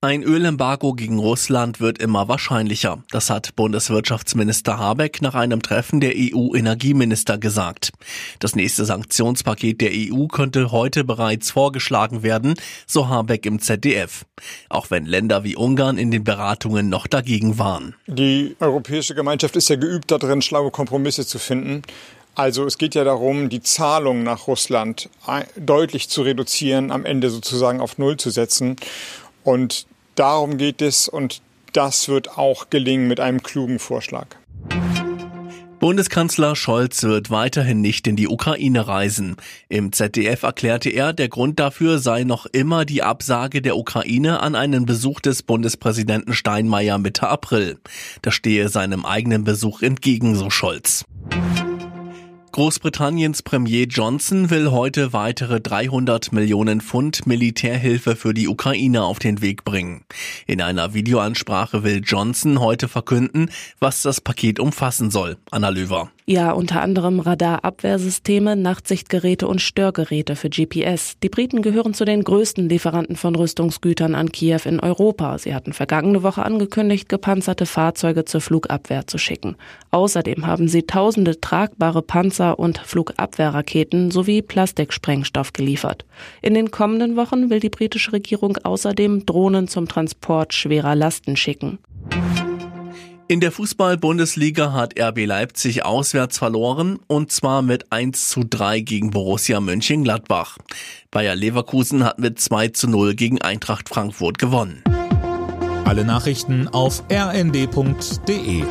Ein Ölembargo gegen Russland wird immer wahrscheinlicher. Das hat Bundeswirtschaftsminister Habeck nach einem Treffen der EU-Energieminister gesagt. Das nächste Sanktionspaket der EU könnte heute bereits vorgeschlagen werden, so Habeck im ZDF. Auch wenn Länder wie Ungarn in den Beratungen noch dagegen waren. Die Europäische Gemeinschaft ist ja geübt darin, schlaue Kompromisse zu finden. Also es geht ja darum, die Zahlungen nach Russland deutlich zu reduzieren, am Ende sozusagen auf Null zu setzen. Und darum geht es und das wird auch gelingen mit einem klugen Vorschlag. Bundeskanzler Scholz wird weiterhin nicht in die Ukraine reisen. Im ZDF erklärte er, der Grund dafür sei noch immer die Absage der Ukraine an einen Besuch des Bundespräsidenten Steinmeier Mitte April. Das stehe seinem eigenen Besuch entgegen, so Scholz. Großbritanniens Premier Johnson will heute weitere 300 Millionen Pfund Militärhilfe für die Ukraine auf den Weg bringen. In einer Videoansprache will Johnson heute verkünden, was das Paket umfassen soll. Anna Löwer. Ja, unter anderem Radarabwehrsysteme, Nachtsichtgeräte und Störgeräte für GPS. Die Briten gehören zu den größten Lieferanten von Rüstungsgütern an Kiew in Europa. Sie hatten vergangene Woche angekündigt, gepanzerte Fahrzeuge zur Flugabwehr zu schicken. Außerdem haben sie tausende tragbare Panzer und Flugabwehrraketen sowie Plastiksprengstoff geliefert. In den kommenden Wochen will die britische Regierung außerdem Drohnen zum Transport schwerer Lasten schicken. In der Fußball-Bundesliga hat RB Leipzig auswärts verloren und zwar mit 1 zu 3 gegen Borussia Mönchengladbach. Bayer Leverkusen hat mit 2 zu 0 gegen Eintracht Frankfurt gewonnen. Alle Nachrichten auf rnd.de